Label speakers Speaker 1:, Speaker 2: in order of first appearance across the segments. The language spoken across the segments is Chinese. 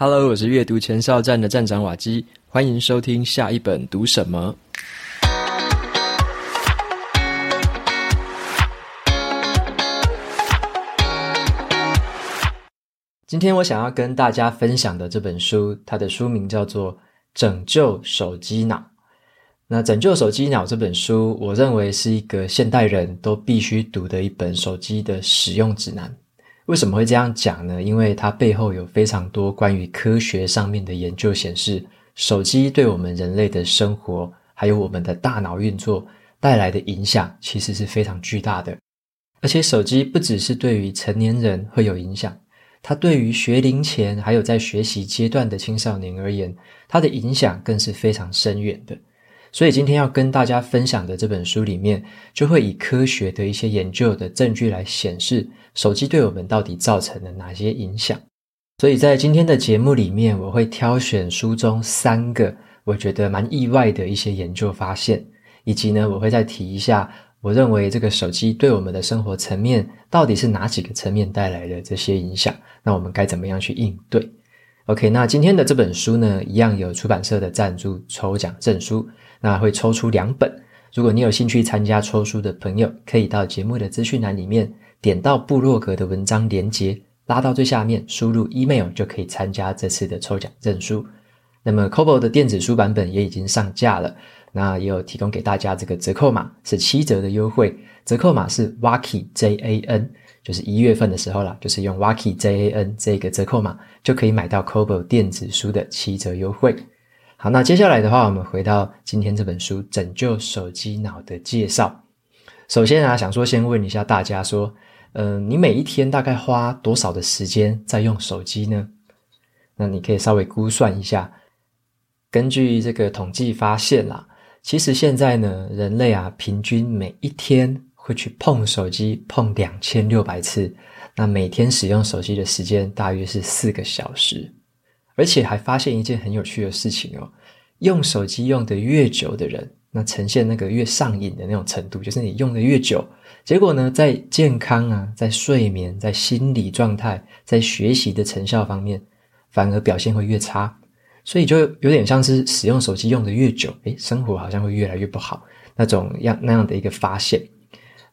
Speaker 1: Hello，我是阅读前哨站的站长瓦基，欢迎收听下一本读什么。今天我想要跟大家分享的这本书，它的书名叫做《拯救手机脑》。那《拯救手机脑》这本书，我认为是一个现代人都必须读的一本手机的使用指南。为什么会这样讲呢？因为它背后有非常多关于科学上面的研究显示，手机对我们人类的生活，还有我们的大脑运作带来的影响，其实是非常巨大的。而且手机不只是对于成年人会有影响，它对于学龄前还有在学习阶段的青少年而言，它的影响更是非常深远的。所以今天要跟大家分享的这本书里面，就会以科学的一些研究的证据来显示，手机对我们到底造成了哪些影响。所以在今天的节目里面，我会挑选书中三个我觉得蛮意外的一些研究发现，以及呢，我会再提一下，我认为这个手机对我们的生活层面到底是哪几个层面带来的这些影响，那我们该怎么样去应对？OK，那今天的这本书呢，一样有出版社的赞助抽奖证书。那会抽出两本，如果你有兴趣参加抽书的朋友，可以到节目的资讯栏里面点到部落格的文章连接，拉到最下面，输入 email 就可以参加这次的抽奖证书。那么 Kobo 的电子书版本也已经上架了，那也有提供给大家这个折扣码，是七折的优惠，折扣码是 Waki J A N，就是一月份的时候啦，就是用 Waki J A N 这个折扣码就可以买到 Kobo 电子书的七折优惠。好，那接下来的话，我们回到今天这本书《拯救手机脑》的介绍。首先啊，想说先问一下大家说，嗯、呃，你每一天大概花多少的时间在用手机呢？那你可以稍微估算一下。根据这个统计发现啦，其实现在呢，人类啊，平均每一天会去碰手机碰两千六百次，那每天使用手机的时间大约是四个小时。而且还发现一件很有趣的事情哦，用手机用得越久的人，那呈现那个越上瘾的那种程度，就是你用得越久，结果呢，在健康啊，在睡眠，在心理状态，在学习的成效方面，反而表现会越差。所以就有点像是使用手机用得越久，诶，生活好像会越来越不好，那种样那样的一个发现。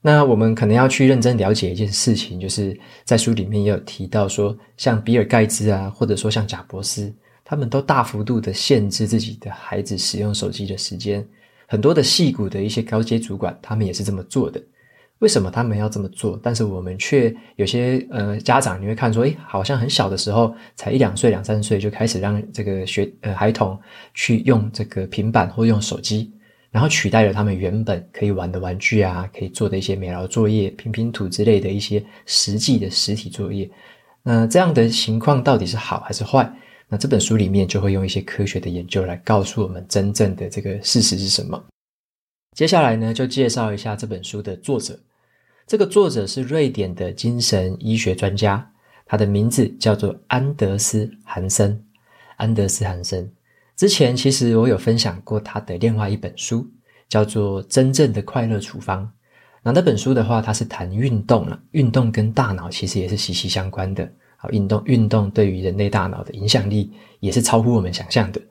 Speaker 1: 那我们可能要去认真了解一件事情，就是在书里面也有提到说，像比尔盖茨啊，或者说像贾伯斯，他们都大幅度的限制自己的孩子使用手机的时间。很多的戏骨的一些高阶主管，他们也是这么做的。为什么他们要这么做？但是我们却有些呃家长，你会看说，诶，好像很小的时候，才一两岁、两三岁就开始让这个学呃孩童去用这个平板或用手机。然后取代了他们原本可以玩的玩具啊，可以做的一些美劳作业、拼拼图之类的一些实际的实体作业。那这样的情况到底是好还是坏？那这本书里面就会用一些科学的研究来告诉我们真正的这个事实是什么。接下来呢，就介绍一下这本书的作者。这个作者是瑞典的精神医学专家，他的名字叫做安德斯·韩森。安德斯·韩森。之前其实我有分享过他的另外一本书，叫做《真正的快乐处方》。那那本书的话，它是谈运动了，运动跟大脑其实也是息息相关的。好，运动运动对于人类大脑的影响力也是超乎我们想象的。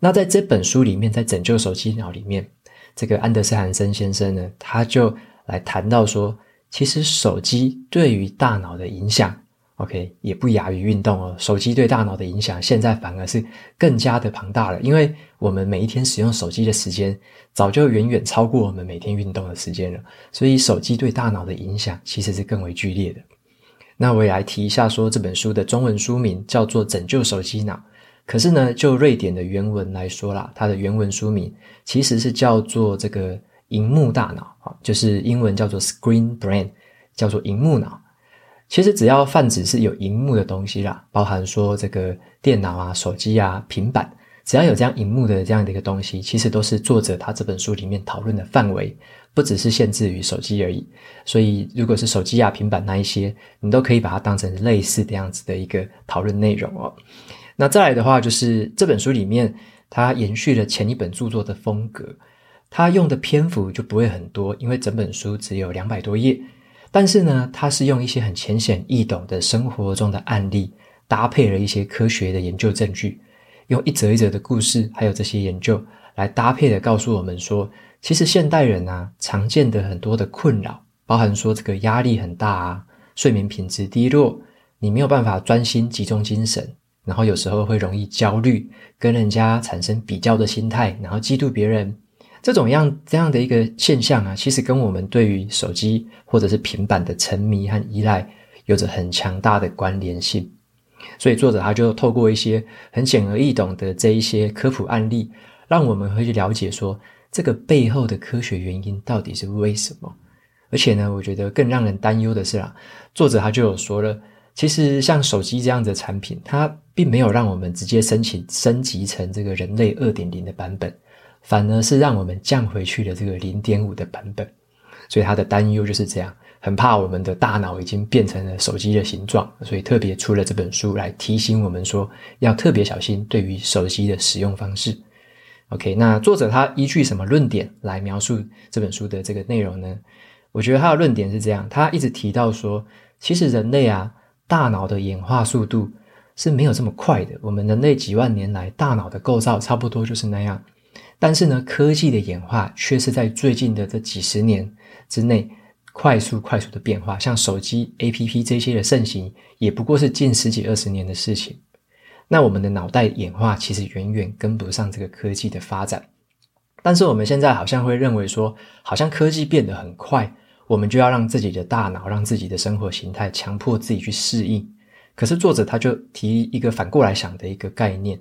Speaker 1: 那在这本书里面，在《拯救手机脑》里面，这个安德斯·韩森先生呢，他就来谈到说，其实手机对于大脑的影响。OK，也不亚于运动哦。手机对大脑的影响，现在反而是更加的庞大了，因为我们每一天使用手机的时间，早就远远超过我们每天运动的时间了。所以，手机对大脑的影响其实是更为剧烈的。那我也来提一下，说这本书的中文书名叫做《拯救手机脑》，可是呢，就瑞典的原文来说啦，它的原文书名其实是叫做这个“萤幕大脑”啊，就是英文叫做 “Screen Brain”，叫做“萤幕脑”。其实只要泛指是有荧幕的东西啦，包含说这个电脑啊、手机啊、平板，只要有这样荧幕的这样的一个东西，其实都是作者他这本书里面讨论的范围，不只是限制于手机而已。所以，如果是手机啊、平板那一些，你都可以把它当成类似这样子的一个讨论内容哦。那再来的话，就是这本书里面它延续了前一本著作的风格，它用的篇幅就不会很多，因为整本书只有两百多页。但是呢，它是用一些很浅显易懂的生活中的案例搭配了一些科学的研究证据，用一则一则的故事，还有这些研究来搭配的告诉我们说，其实现代人啊，常见的很多的困扰，包含说这个压力很大啊，睡眠品质低落，你没有办法专心集中精神，然后有时候会容易焦虑，跟人家产生比较的心态，然后嫉妒别人。这种样这样的一个现象啊，其实跟我们对于手机或者是平板的沉迷和依赖有着很强大的关联性。所以作者他就透过一些很显而易懂的这一些科普案例，让我们会去了解说这个背后的科学原因到底是为什么。而且呢，我觉得更让人担忧的是啊，作者他就有说了，其实像手机这样的产品，它并没有让我们直接申请升级成这个人类二点零的版本。反而是让我们降回去了这个零点五的版本，所以他的担忧就是这样，很怕我们的大脑已经变成了手机的形状，所以特别出了这本书来提醒我们说，要特别小心对于手机的使用方式。OK，那作者他依据什么论点来描述这本书的这个内容呢？我觉得他的论点是这样，他一直提到说，其实人类啊，大脑的演化速度是没有这么快的，我们人类几万年来大脑的构造差不多就是那样。但是呢，科技的演化却是在最近的这几十年之内快速快速的变化。像手机 APP 这些的盛行，也不过是近十几二十年的事情。那我们的脑袋演化其实远远跟不上这个科技的发展。但是我们现在好像会认为说，好像科技变得很快，我们就要让自己的大脑、让自己的生活形态强迫自己去适应。可是作者他就提一个反过来想的一个概念。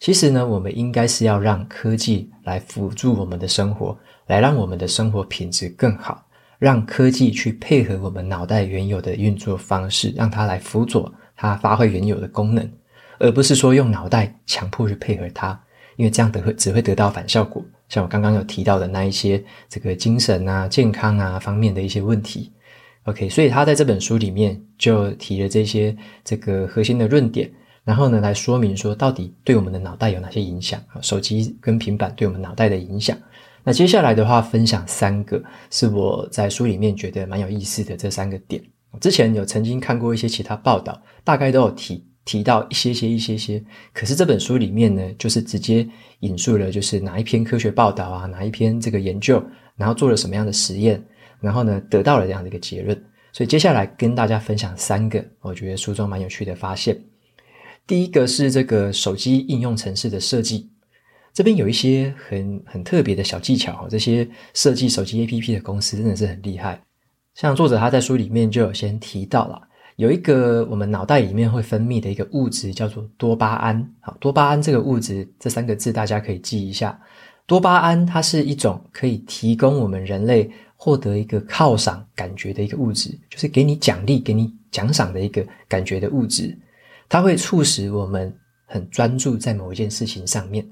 Speaker 1: 其实呢，我们应该是要让科技来辅助我们的生活，来让我们的生活品质更好，让科技去配合我们脑袋原有的运作方式，让它来辅佐它发挥原有的功能，而不是说用脑袋强迫去配合它，因为这样的会只会得到反效果。像我刚刚有提到的那一些这个精神啊、健康啊方面的一些问题。OK，所以他在这本书里面就提了这些这个核心的论点。然后呢，来说明说到底对我们的脑袋有哪些影响？手机跟平板对我们脑袋的影响。那接下来的话，分享三个是我在书里面觉得蛮有意思的这三个点。之前有曾经看过一些其他报道，大概都有提提到一些些一些些。可是这本书里面呢，就是直接引述了就是哪一篇科学报道啊，哪一篇这个研究，然后做了什么样的实验，然后呢得到了这样的一个结论。所以接下来跟大家分享三个我觉得书中蛮有趣的发现。第一个是这个手机应用程式的设计，这边有一些很很特别的小技巧，这些设计手机 APP 的公司真的是很厉害。像作者他在书里面就有先提到了，有一个我们脑袋里面会分泌的一个物质叫做多巴胺。好，多巴胺这个物质这三个字大家可以记一下。多巴胺它是一种可以提供我们人类获得一个犒赏感觉的一个物质，就是给你奖励、给你奖赏的一个感觉的物质。它会促使我们很专注在某一件事情上面。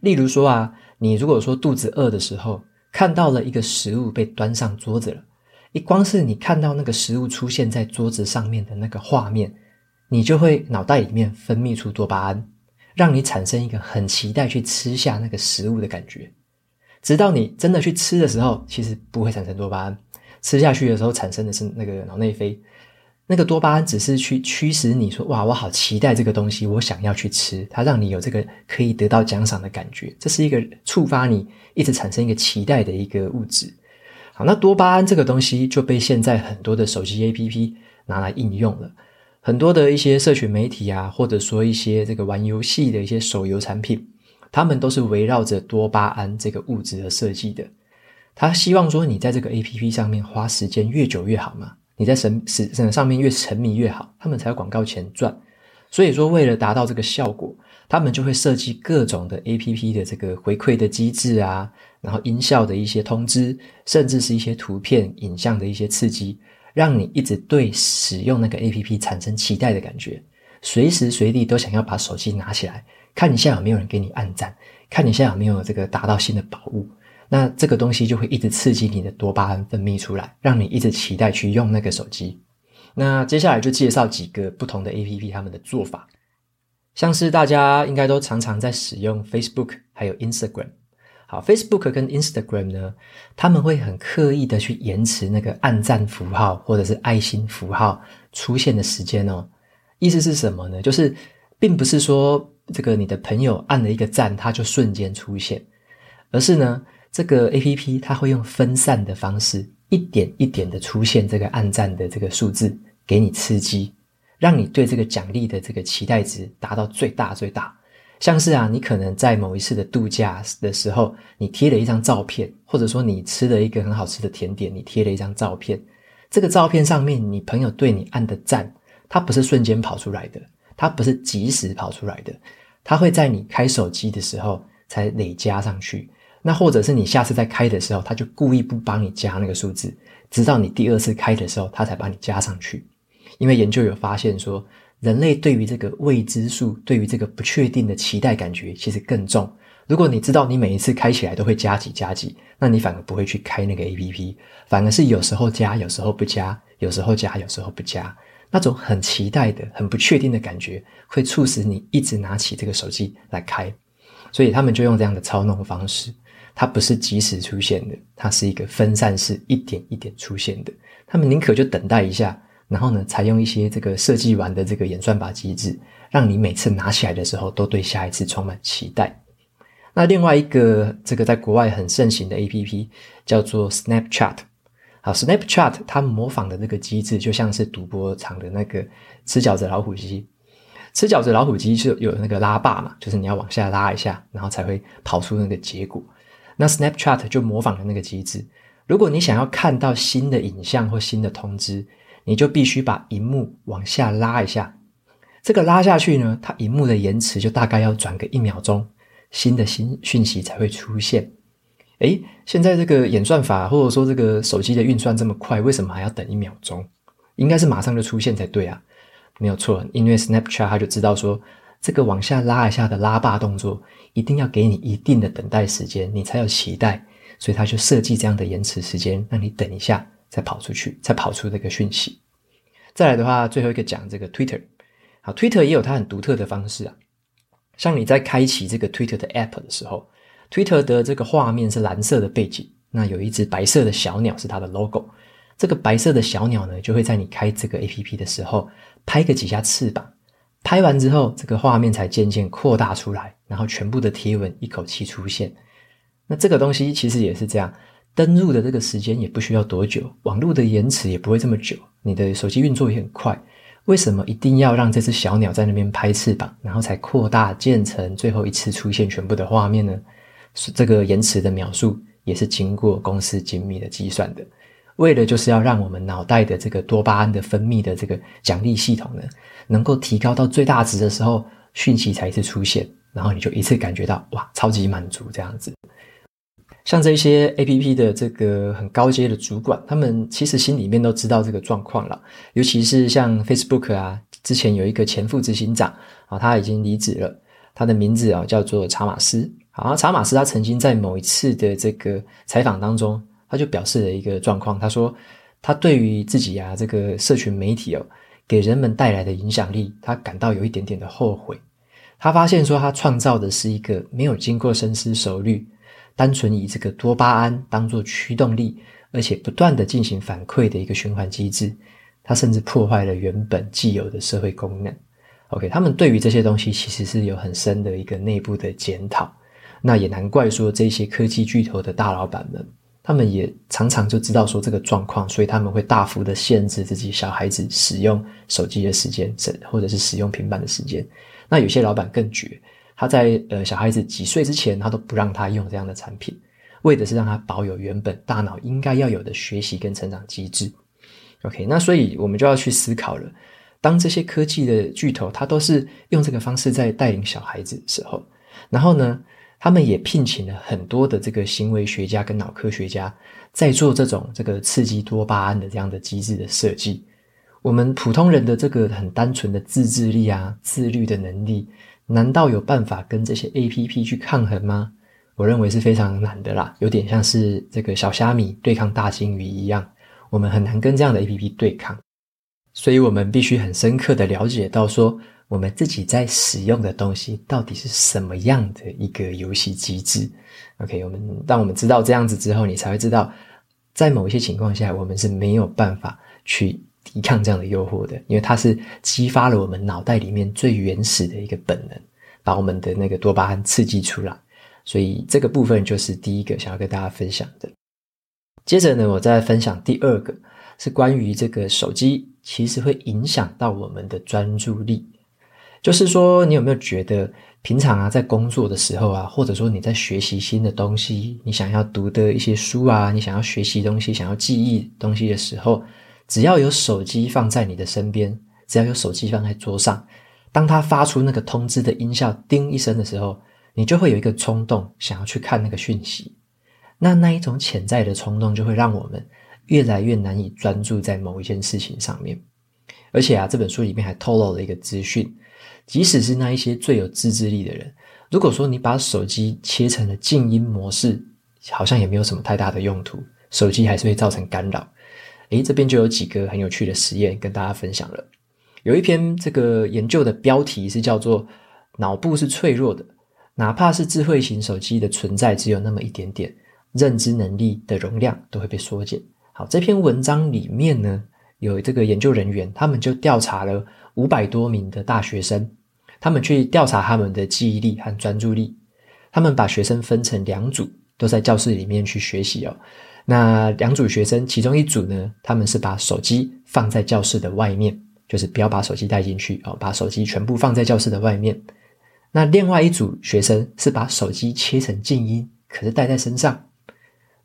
Speaker 1: 例如说啊，你如果说肚子饿的时候，看到了一个食物被端上桌子了，一光是你看到那个食物出现在桌子上面的那个画面，你就会脑袋里面分泌出多巴胺，让你产生一个很期待去吃下那个食物的感觉。直到你真的去吃的时候，其实不会产生多巴胺，吃下去的时候产生的是那个脑内啡。那个多巴胺只是去驱使你说，哇，我好期待这个东西，我想要去吃，它让你有这个可以得到奖赏的感觉，这是一个触发你一直产生一个期待的一个物质。好，那多巴胺这个东西就被现在很多的手机 APP 拿来应用了，很多的一些社群媒体啊，或者说一些这个玩游戏的一些手游产品，他们都是围绕着多巴胺这个物质而设计的。他希望说你在这个 APP 上面花时间越久越好嘛。你在神使上面越沉迷越好，他们才有广告钱赚。所以说，为了达到这个效果，他们就会设计各种的 APP 的这个回馈的机制啊，然后音效的一些通知，甚至是一些图片、影像的一些刺激，让你一直对使用那个 APP 产生期待的感觉，随时随地都想要把手机拿起来看一下有没有人给你按赞，看一下有没有这个达到新的宝物。那这个东西就会一直刺激你的多巴胺分泌出来，让你一直期待去用那个手机。那接下来就介绍几个不同的 APP，他们的做法，像是大家应该都常常在使用 Facebook 还有 Instagram。好，Facebook 跟 Instagram 呢，他们会很刻意的去延迟那个按赞符号或者是爱心符号出现的时间哦，意思是什么呢？就是并不是说这个你的朋友按了一个赞，他就瞬间出现，而是呢，这个 APP 它会用分散的方式，一点一点的出现这个按赞的这个数字，给你刺激，让你对这个奖励的这个期待值达到最大最大。像是啊，你可能在某一次的度假的时候，你贴了一张照片，或者说你吃了一个很好吃的甜点，你贴了一张照片。这个照片上面，你朋友对你按的赞，它不是瞬间跑出来的，它不是即时跑出来的，它会在你开手机的时候才累加上去。那或者是你下次再开的时候，他就故意不帮你加那个数字，直到你第二次开的时候，他才把你加上去。因为研究有发现说，人类对于这个未知数、对于这个不确定的期待感觉其实更重。如果你知道你每一次开起来都会加几加几，那你反而不会去开那个 APP，反而是有时候加，有时候不加，有时候加，有时候不加，那种很期待的、很不确定的感觉，会促使你一直拿起这个手机来开。所以他们就用这样的操弄方式，它不是即时出现的，它是一个分散式、一点一点出现的。他们宁可就等待一下。然后呢，采用一些这个设计完的这个演算法机制，让你每次拿起来的时候都对下一次充满期待。那另外一个这个在国外很盛行的 APP 叫做 Snapchat。好，Snapchat 它模仿的那个机制就像是赌博场的那个吃饺子老虎机。吃饺子老虎机是有那个拉霸嘛，就是你要往下拉一下，然后才会跑出那个结果。那 Snapchat 就模仿了那个机制。如果你想要看到新的影像或新的通知，你就必须把荧幕往下拉一下，这个拉下去呢，它荧幕的延迟就大概要转个一秒钟，新的新讯息才会出现。诶，现在这个演算法或者说这个手机的运算这么快，为什么还要等一秒钟？应该是马上就出现才对啊。没有错，因为 Snapchat 它就知道说，这个往下拉一下的拉霸动作，一定要给你一定的等待时间，你才有期待，所以他就设计这样的延迟时间，让你等一下。再跑出去，再跑出这个讯息。再来的话，最后一个讲这个 Twitter。好，Twitter 也有它很独特的方式啊。像你在开启这个 Twitter 的 App 的时候，Twitter 的这个画面是蓝色的背景，那有一只白色的小鸟是它的 logo。这个白色的小鸟呢，就会在你开这个 APP 的时候拍个几下翅膀，拍完之后，这个画面才渐渐扩大出来，然后全部的贴文一口气出现。那这个东西其实也是这样。登录的这个时间也不需要多久，网络的延迟也不会这么久，你的手机运作也很快。为什么一定要让这只小鸟在那边拍翅膀，然后才扩大建成，最后一次出现全部的画面呢？这个延迟的秒数也是经过公司精密的计算的，为了就是要让我们脑袋的这个多巴胺的分泌的这个奖励系统呢，能够提高到最大值的时候，讯息才一次出现，然后你就一次感觉到哇，超级满足这样子。像这些 APP 的这个很高阶的主管，他们其实心里面都知道这个状况了。尤其是像 Facebook 啊，之前有一个前副执行长啊，他已经离职了，他的名字啊叫做查马斯。啊，查马斯他曾经在某一次的这个采访当中，他就表示了一个状况，他说他对于自己啊这个社群媒体哦给人们带来的影响力，他感到有一点点的后悔。他发现说他创造的是一个没有经过深思熟虑。单纯以这个多巴胺当做驱动力，而且不断的进行反馈的一个循环机制，它甚至破坏了原本既有的社会功能。OK，他们对于这些东西其实是有很深的一个内部的检讨。那也难怪说这些科技巨头的大老板们，他们也常常就知道说这个状况，所以他们会大幅的限制自己小孩子使用手机的时间，或者是使用平板的时间。那有些老板更绝。他在呃小孩子几岁之前，他都不让他用这样的产品，为的是让他保有原本大脑应该要有的学习跟成长机制。OK，那所以我们就要去思考了，当这些科技的巨头，他都是用这个方式在带领小孩子的时候，然后呢，他们也聘请了很多的这个行为学家跟脑科学家，在做这种这个刺激多巴胺的这样的机制的设计。我们普通人的这个很单纯的自制力啊、自律的能力。难道有办法跟这些 APP 去抗衡吗？我认为是非常难的啦，有点像是这个小虾米对抗大鲸鱼一样，我们很难跟这样的 APP 对抗。所以我们必须很深刻的了解到说，我们自己在使用的东西到底是什么样的一个游戏机制。OK，我们当我们知道这样子之后，你才会知道，在某一些情况下，我们是没有办法去抵抗这样的诱惑的，因为它是激发了我们脑袋里面最原始的一个本能，把我们的那个多巴胺刺激出来。所以这个部分就是第一个想要跟大家分享的。接着呢，我再分享第二个，是关于这个手机其实会影响到我们的专注力。就是说，你有没有觉得平常啊，在工作的时候啊，或者说你在学习新的东西，你想要读的一些书啊，你想要学习东西、想要记忆东西的时候，只要有手机放在你的身边，只要有手机放在桌上，当它发出那个通知的音效“叮”一声的时候，你就会有一个冲动想要去看那个讯息。那那一种潜在的冲动，就会让我们越来越难以专注在某一件事情上面。而且啊，这本书里面还透露了一个资讯。即使是那一些最有自制力的人，如果说你把手机切成了静音模式，好像也没有什么太大的用途，手机还是会造成干扰。诶，这边就有几个很有趣的实验跟大家分享了。有一篇这个研究的标题是叫做“脑部是脆弱的，哪怕是智慧型手机的存在只有那么一点点，认知能力的容量都会被缩减”。好，这篇文章里面呢，有这个研究人员，他们就调查了五百多名的大学生。他们去调查他们的记忆力和专注力，他们把学生分成两组，都在教室里面去学习哦。那两组学生，其中一组呢，他们是把手机放在教室的外面，就是不要把手机带进去哦，把手机全部放在教室的外面。那另外一组学生是把手机切成静音，可是带在身上。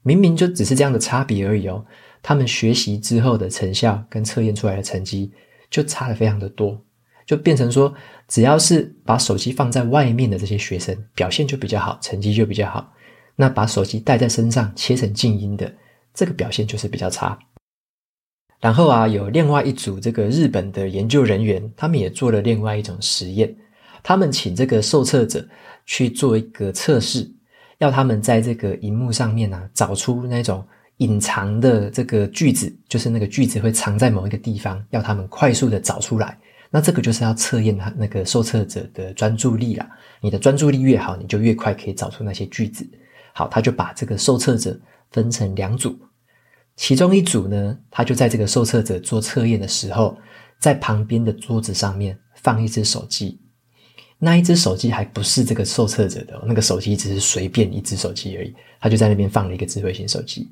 Speaker 1: 明明就只是这样的差别而已哦，他们学习之后的成效跟测验出来的成绩就差的非常的多。就变成说，只要是把手机放在外面的这些学生，表现就比较好，成绩就比较好。那把手机带在身上，切成静音的，这个表现就是比较差。然后啊，有另外一组这个日本的研究人员，他们也做了另外一种实验。他们请这个受测者去做一个测试，要他们在这个荧幕上面啊，找出那种隐藏的这个句子，就是那个句子会藏在某一个地方，要他们快速的找出来。那这个就是要测验他那个受测者的专注力啦。你的专注力越好，你就越快可以找出那些句子。好，他就把这个受测者分成两组，其中一组呢，他就在这个受测者做测验的时候，在旁边的桌子上面放一只手机。那一只手机还不是这个受测者的，那个手机只是随便一只手机而已。他就在那边放了一个智慧型手机。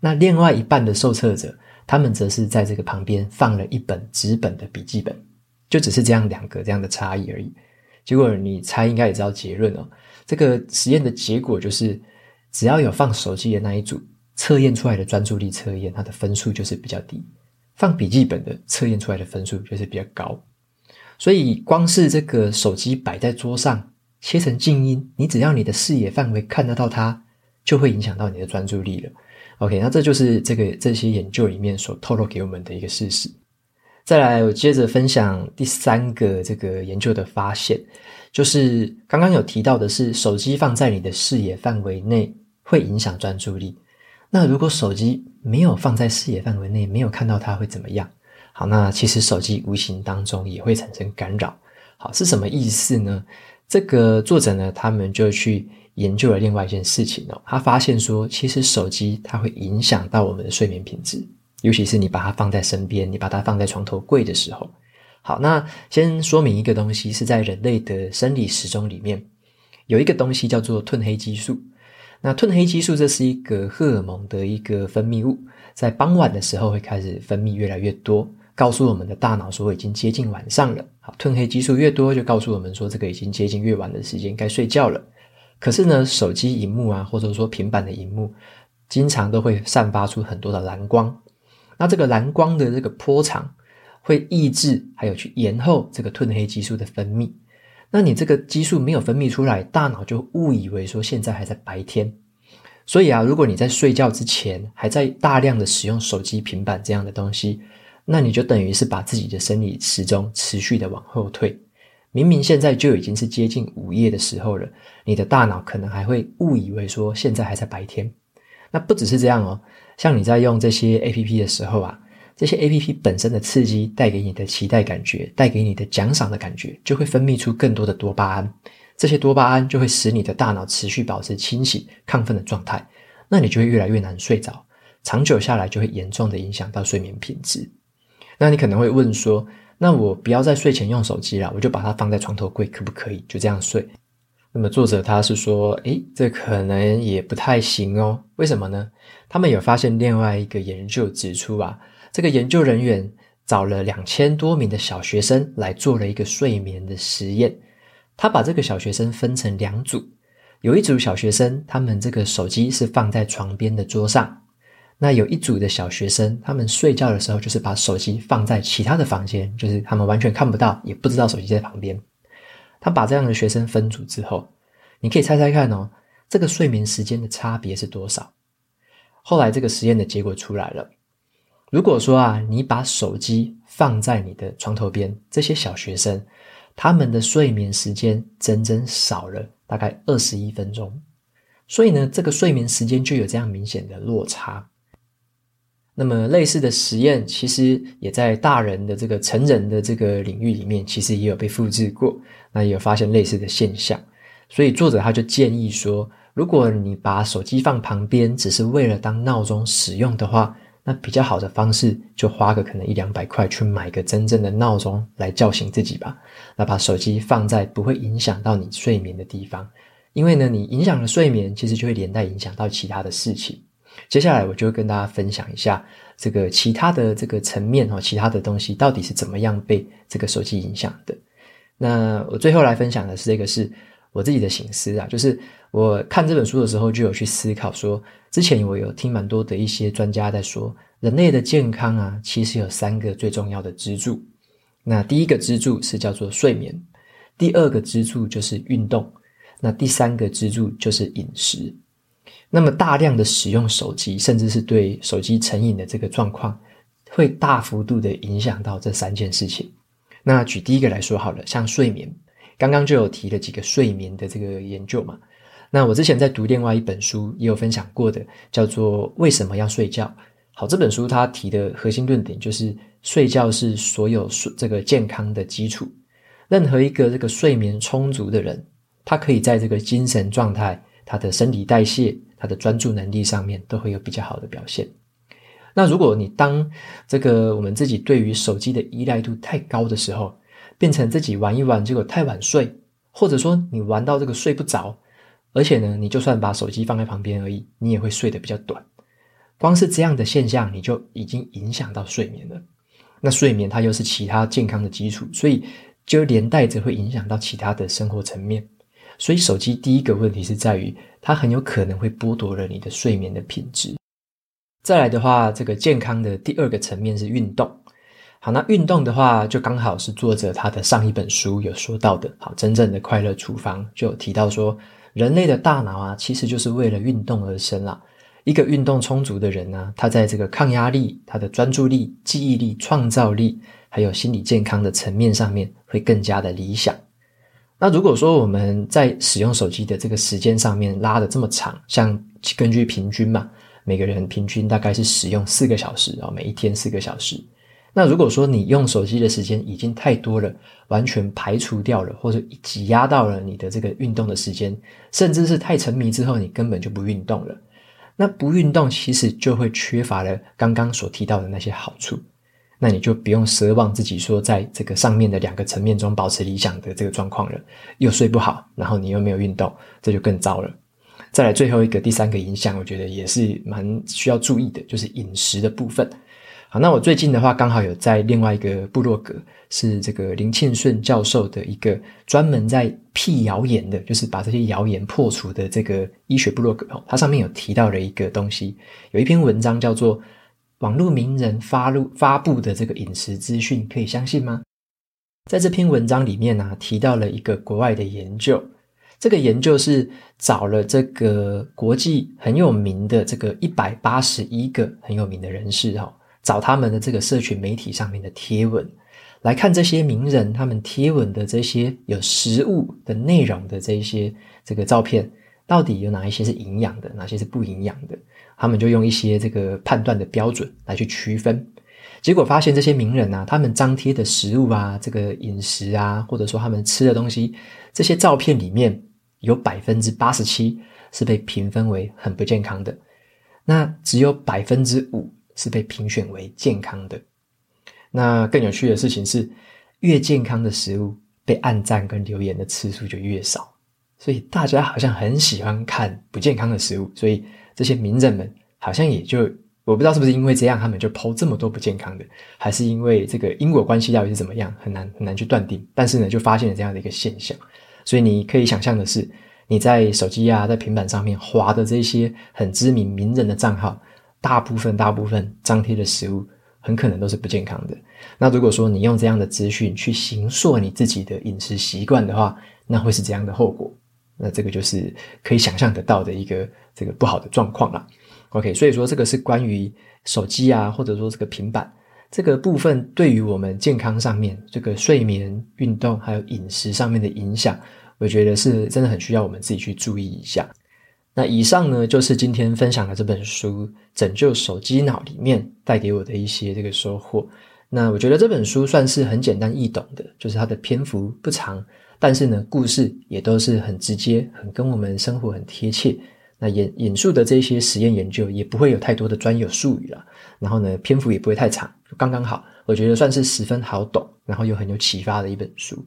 Speaker 1: 那另外一半的受测者，他们则是在这个旁边放了一本纸本的笔记本。就只是这样两个这样的差异而已。结果你猜应该也知道结论哦。这个实验的结果就是，只要有放手机的那一组，测验出来的专注力测验，它的分数就是比较低；放笔记本的测验出来的分数就是比较高。所以光是这个手机摆在桌上，切成静音，你只要你的视野范围看得到它，就会影响到你的专注力了。OK，那这就是这个这些研究里面所透露给我们的一个事实。再来，我接着分享第三个这个研究的发现，就是刚刚有提到的是，手机放在你的视野范围内会影响专注力。那如果手机没有放在视野范围内，没有看到它会怎么样？好，那其实手机无形当中也会产生干扰。好，是什么意思呢？这个作者呢，他们就去研究了另外一件事情哦，他发现说，其实手机它会影响到我们的睡眠品质。尤其是你把它放在身边，你把它放在床头柜的时候，好，那先说明一个东西，是在人类的生理时钟里面有一个东西叫做褪黑激素。那褪黑激素这是一个荷尔蒙的一个分泌物，在傍晚的时候会开始分泌越来越多，告诉我们的大脑说已经接近晚上了。好，褪黑激素越多，就告诉我们说这个已经接近越晚的时间，该睡觉了。可是呢，手机荧幕啊，或者说平板的荧幕，经常都会散发出很多的蓝光。那这个蓝光的这个波长会抑制，还有去延后这个褪黑激素的分泌。那你这个激素没有分泌出来，大脑就误以为说现在还在白天。所以啊，如果你在睡觉之前还在大量的使用手机、平板这样的东西，那你就等于是把自己的生理时钟持续的往后退。明明现在就已经是接近午夜的时候了，你的大脑可能还会误以为说现在还在白天。那不只是这样哦。像你在用这些 APP 的时候啊，这些 APP 本身的刺激带给你的期待感觉，带给你的奖赏的感觉，就会分泌出更多的多巴胺。这些多巴胺就会使你的大脑持续保持清醒、亢奋的状态，那你就会越来越难睡着，长久下来就会严重的影响到睡眠品质。那你可能会问说，那我不要在睡前用手机了，我就把它放在床头柜，可不可以就这样睡？那么作者他是说，诶，这可能也不太行哦。为什么呢？他们有发现另外一个研究指出啊，这个研究人员找了两千多名的小学生来做了一个睡眠的实验。他把这个小学生分成两组，有一组小学生，他们这个手机是放在床边的桌上。那有一组的小学生，他们睡觉的时候就是把手机放在其他的房间，就是他们完全看不到，也不知道手机在旁边。他把这样的学生分组之后，你可以猜猜看哦，这个睡眠时间的差别是多少？后来这个实验的结果出来了。如果说啊，你把手机放在你的床头边，这些小学生他们的睡眠时间整整少了大概二十一分钟。所以呢，这个睡眠时间就有这样明显的落差。那么类似的实验，其实也在大人的这个成人的这个领域里面，其实也有被复制过。那也有发现类似的现象，所以作者他就建议说，如果你把手机放旁边，只是为了当闹钟使用的话，那比较好的方式就花个可能一两百块去买个真正的闹钟来叫醒自己吧。那把手机放在不会影响到你睡眠的地方，因为呢，你影响了睡眠，其实就会连带影响到其他的事情。接下来我就会跟大家分享一下这个其他的这个层面哈，其他的东西到底是怎么样被这个手机影响的。那我最后来分享的是这个是我自己的醒思啊，就是我看这本书的时候就有去思考说，之前我有听蛮多的一些专家在说，人类的健康啊，其实有三个最重要的支柱。那第一个支柱是叫做睡眠，第二个支柱就是运动，那第三个支柱就是饮食。那么大量的使用手机，甚至是对手机成瘾的这个状况，会大幅度的影响到这三件事情。那举第一个来说好了，像睡眠，刚刚就有提了几个睡眠的这个研究嘛。那我之前在读另外一本书也有分享过的，叫做《为什么要睡觉》。好，这本书它提的核心论点就是，睡觉是所有这个健康的基础。任何一个这个睡眠充足的人，他可以在这个精神状态、他的身体代谢。他的专注能力上面都会有比较好的表现。那如果你当这个我们自己对于手机的依赖度太高的时候，变成自己玩一玩，结果太晚睡，或者说你玩到这个睡不着，而且呢，你就算把手机放在旁边而已，你也会睡得比较短。光是这样的现象，你就已经影响到睡眠了。那睡眠它又是其他健康的基础，所以就连带着会影响到其他的生活层面。所以手机第一个问题是在于，它很有可能会剥夺了你的睡眠的品质。再来的话，这个健康的第二个层面是运动。好，那运动的话，就刚好是作者他的上一本书有说到的。好，真正的快乐厨房就有提到说，人类的大脑啊，其实就是为了运动而生啦。一个运动充足的人呢，他在这个抗压力、他的专注力、记忆力、创造力，还有心理健康的层面上面，会更加的理想。那如果说我们在使用手机的这个时间上面拉得这么长，像根据平均嘛，每个人平均大概是使用四个小时啊，每一天四个小时。那如果说你用手机的时间已经太多了，完全排除掉了，或者挤压到了你的这个运动的时间，甚至是太沉迷之后，你根本就不运动了。那不运动其实就会缺乏了刚刚所提到的那些好处。那你就不用奢望自己说在这个上面的两个层面中保持理想的这个状况了，又睡不好，然后你又没有运动，这就更糟了。再来最后一个第三个影响，我觉得也是蛮需要注意的，就是饮食的部分。好，那我最近的话刚好有在另外一个部落格，是这个林庆顺教授的一个专门在辟谣言的，就是把这些谣言破除的这个医学部落格哦，它上面有提到了一个东西，有一篇文章叫做。网络名人发布发布的这个饮食资讯可以相信吗？在这篇文章里面呢、啊，提到了一个国外的研究，这个研究是找了这个国际很有名的这个一百八十一个很有名的人士哈，找他们的这个社群媒体上面的贴文，来看这些名人他们贴文的这些有食物的内容的这些这个照片，到底有哪一些是营养的，哪些是不营养的？他们就用一些这个判断的标准来去区分，结果发现这些名人啊，他们张贴的食物啊，这个饮食啊，或者说他们吃的东西，这些照片里面有百分之八十七是被评分为很不健康的，那只有百分之五是被评选为健康的。那更有趣的事情是，越健康的食物被按赞跟留言的次数就越少。所以大家好像很喜欢看不健康的食物，所以这些名人们好像也就我不知道是不是因为这样，他们就 po 这么多不健康的，还是因为这个因果关系到底是怎么样，很难很难去断定。但是呢，就发现了这样的一个现象。所以你可以想象的是，你在手机啊，在平板上面滑的这些很知名名人的账号，大部分大部分张贴的食物很可能都是不健康的。那如果说你用这样的资讯去形塑你自己的饮食习惯的话，那会是这样的后果。那这个就是可以想象得到的一个这个不好的状况啦。OK，所以说这个是关于手机啊，或者说这个平板这个部分对于我们健康上面这个睡眠、运动还有饮食上面的影响，我觉得是真的很需要我们自己去注意一下。那以上呢，就是今天分享的这本书《拯救手机脑》里面带给我的一些这个收获。那我觉得这本书算是很简单易懂的，就是它的篇幅不长。但是呢，故事也都是很直接，很跟我们生活很贴切。那引引述的这些实验研究也不会有太多的专有术语了。然后呢，篇幅也不会太长，刚刚好。我觉得算是十分好懂，然后又很有启发的一本书。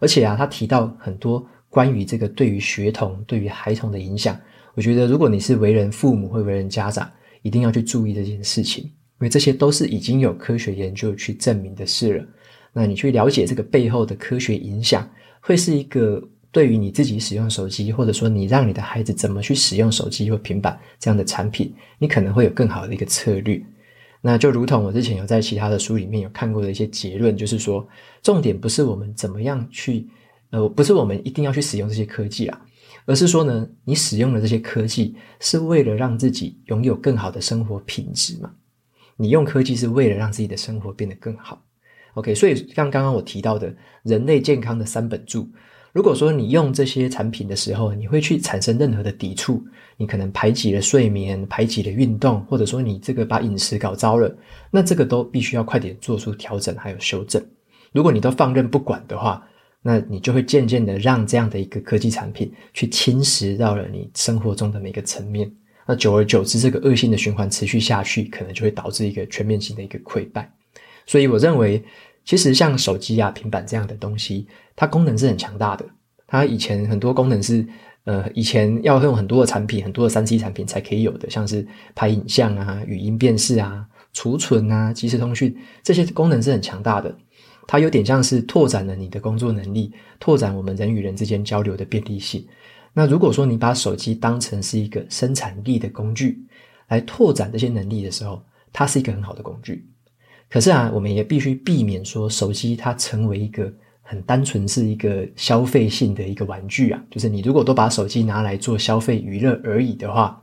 Speaker 1: 而且啊，他提到很多关于这个对于学童、对于孩童的影响。我觉得如果你是为人父母或为人家长，一定要去注意这件事情，因为这些都是已经有科学研究去证明的事了。那你去了解这个背后的科学影响。会是一个对于你自己使用手机，或者说你让你的孩子怎么去使用手机或平板这样的产品，你可能会有更好的一个策略。那就如同我之前有在其他的书里面有看过的一些结论，就是说，重点不是我们怎么样去，呃，不是我们一定要去使用这些科技啊，而是说呢，你使用的这些科技是为了让自己拥有更好的生活品质嘛？你用科技是为了让自己的生活变得更好。OK，所以像刚刚我提到的人类健康的三本柱，如果说你用这些产品的时候，你会去产生任何的抵触，你可能排挤了睡眠，排挤了运动，或者说你这个把饮食搞糟了，那这个都必须要快点做出调整还有修正。如果你都放任不管的话，那你就会渐渐的让这样的一个科技产品去侵蚀到了你生活中的每个层面，那久而久之，这个恶性的循环持续下去，可能就会导致一个全面性的一个溃败。所以我认为，其实像手机啊、平板这样的东西，它功能是很强大的。它以前很多功能是，呃，以前要用很多的产品、很多的三 C 产品才可以有的，像是拍影像啊、语音辨识啊、储存啊、即时通讯这些功能是很强大的。它有点像是拓展了你的工作能力，拓展我们人与人之间交流的便利性。那如果说你把手机当成是一个生产力的工具，来拓展这些能力的时候，它是一个很好的工具。可是啊，我们也必须避免说手机它成为一个很单纯是一个消费性的一个玩具啊。就是你如果都把手机拿来做消费娱乐而已的话，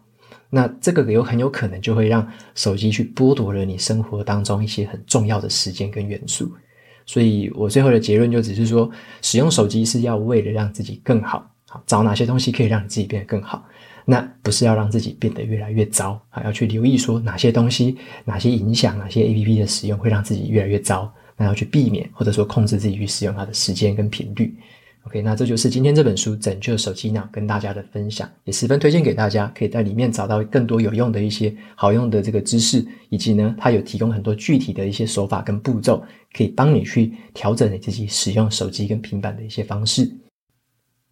Speaker 1: 那这个有很有可能就会让手机去剥夺了你生活当中一些很重要的时间跟元素。所以我最后的结论就只是说，使用手机是要为了让自己更好，好，找哪些东西可以让你自己变得更好。那不是要让自己变得越来越糟，还要去留意说哪些东西、哪些影响、哪些 APP 的使用会让自己越来越糟，那要去避免或者说控制自己去使用它的时间跟频率。OK，那这就是今天这本书《拯救手机脑》跟大家的分享，也十分推荐给大家，可以在里面找到更多有用的一些好用的这个知识，以及呢，它有提供很多具体的一些手法跟步骤，可以帮你去调整你自己使用手机跟平板的一些方式。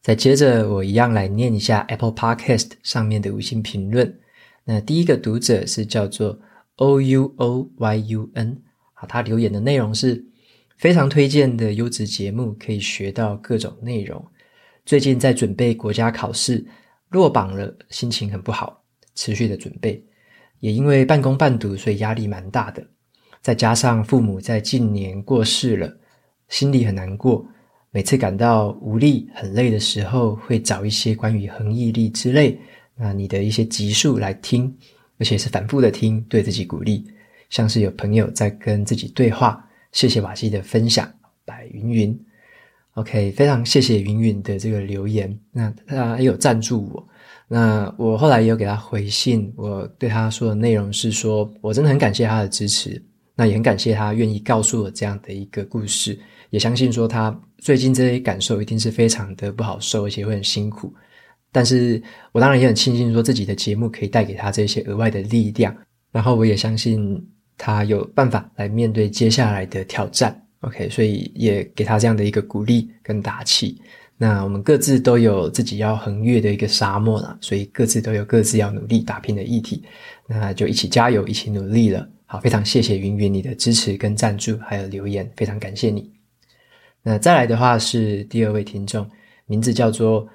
Speaker 1: 再接着，我一样来念一下 Apple Podcast 上面的五星评论。那第一个读者是叫做 O U O Y U N，好，他留言的内容是非常推荐的优质节目，可以学到各种内容。最近在准备国家考试，落榜了，心情很不好，持续的准备，也因为半工半读，所以压力蛮大的。再加上父母在近年过世了，心里很难过。每次感到无力、很累的时候，会找一些关于恒毅力之类，那你的一些集数来听，而且是反复的听，对自己鼓励，像是有朋友在跟自己对话。谢谢瓦西的分享，白云云。OK，非常谢谢云云的这个留言。那他也有赞助我，那我后来也有给他回信，我对他说的内容是说，我真的很感谢他的支持，那也很感谢他愿意告诉我这样的一个故事。也相信说他最近这些感受一定是非常的不好受，而且会很辛苦。但是我当然也很庆幸说自己的节目可以带给他这些额外的力量。然后我也相信他有办法来面对接下来的挑战。OK，所以也给他这样的一个鼓励跟打气。那我们各自都有自己要横越的一个沙漠啦，所以各自都有各自要努力打拼的议题。那就一起加油，一起努力了。好，非常谢谢云云你的支持跟赞助，还有留言，非常感谢你。那再来的话是第二位听众，名字叫做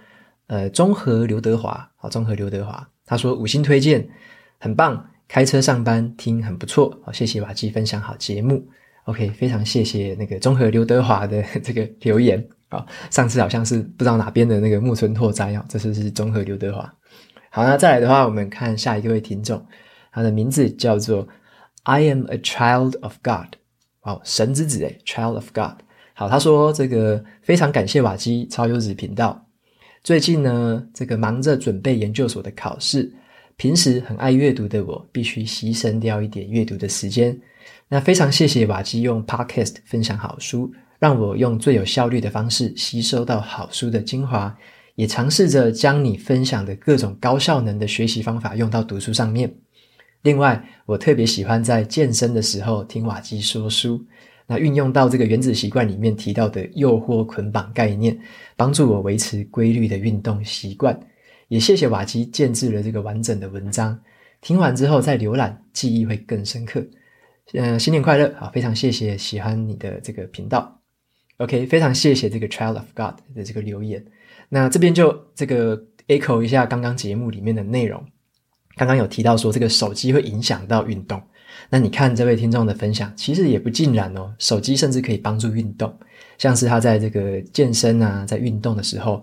Speaker 1: 呃中和刘德华，好，中和刘德华，他说五星推荐，很棒，开车上班听很不错。好，谢谢瓦基分享好节目。OK，非常谢谢那个中和刘德华的 这个留言。啊，上次好像是不知道哪边的那个木村拓哉啊，这次是中和刘德华。好，那再来的话，我们看下一位听众，他的名字叫做 I am a child of God。哦，神之子诶，child of God。好，他说这个非常感谢瓦基超优质频道。最近呢，这个忙着准备研究所的考试，平时很爱阅读的我，必须牺牲掉一点阅读的时间。那非常谢谢瓦基用 Podcast 分享好书。让我用最有效率的方式吸收到好书的精华，也尝试着将你分享的各种高效能的学习方法用到读书上面。另外，我特别喜欢在健身的时候听瓦基说书，那运用到这个原子习惯里面提到的诱惑捆绑概念，帮助我维持规律的运动习惯。也谢谢瓦基建制了这个完整的文章，听完之后再浏览，记忆会更深刻。嗯，新年快乐！好，非常谢谢喜欢你的这个频道。OK，非常谢谢这个 Child of God 的这个留言。那这边就这个 echo 一下刚刚节目里面的内容。刚刚有提到说这个手机会影响到运动。那你看这位听众的分享，其实也不尽然哦。手机甚至可以帮助运动，像是他在这个健身啊，在运动的时候，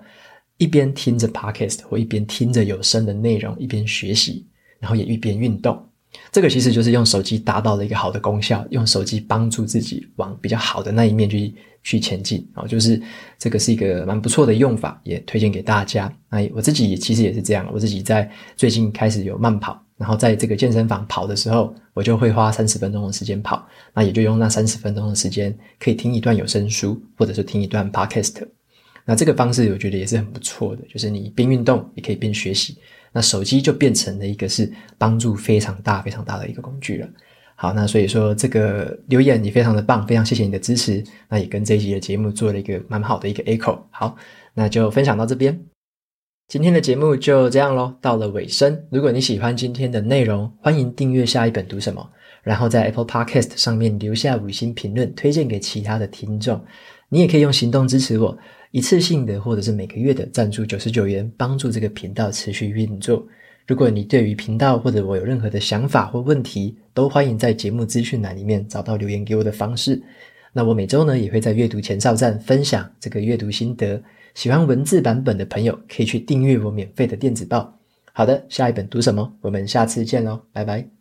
Speaker 1: 一边听着 Podcast 或一边听着有声的内容，一边学习，然后也一边运动。这个其实就是用手机达到了一个好的功效，用手机帮助自己往比较好的那一面去去前进啊，就是这个是一个蛮不错的用法，也推荐给大家。那我自己其实也是这样，我自己在最近开始有慢跑，然后在这个健身房跑的时候，我就会花三十分钟的时间跑，那也就用那三十分钟的时间可以听一段有声书，或者是听一段 podcast。那这个方式我觉得也是很不错的，就是你边运动也可以边学习。那手机就变成了一个是帮助非常大、非常大的一个工具了。好，那所以说这个留言也非常的棒，非常谢谢你的支持。那也跟这一集的节目做了一个蛮好的一个 echo。好，那就分享到这边。今天的节目就这样咯，到了尾声。如果你喜欢今天的内容，欢迎订阅下一本读什么，然后在 Apple Podcast 上面留下五星评论，推荐给其他的听众。你也可以用行动支持我。一次性的或者是每个月的赞助九十九元，帮助这个频道持续运作。如果你对于频道或者我有任何的想法或问题，都欢迎在节目资讯栏里面找到留言给我的方式。那我每周呢也会在阅读前哨站分享这个阅读心得。喜欢文字版本的朋友可以去订阅我免费的电子报。好的，下一本读什么？我们下次见喽，拜拜。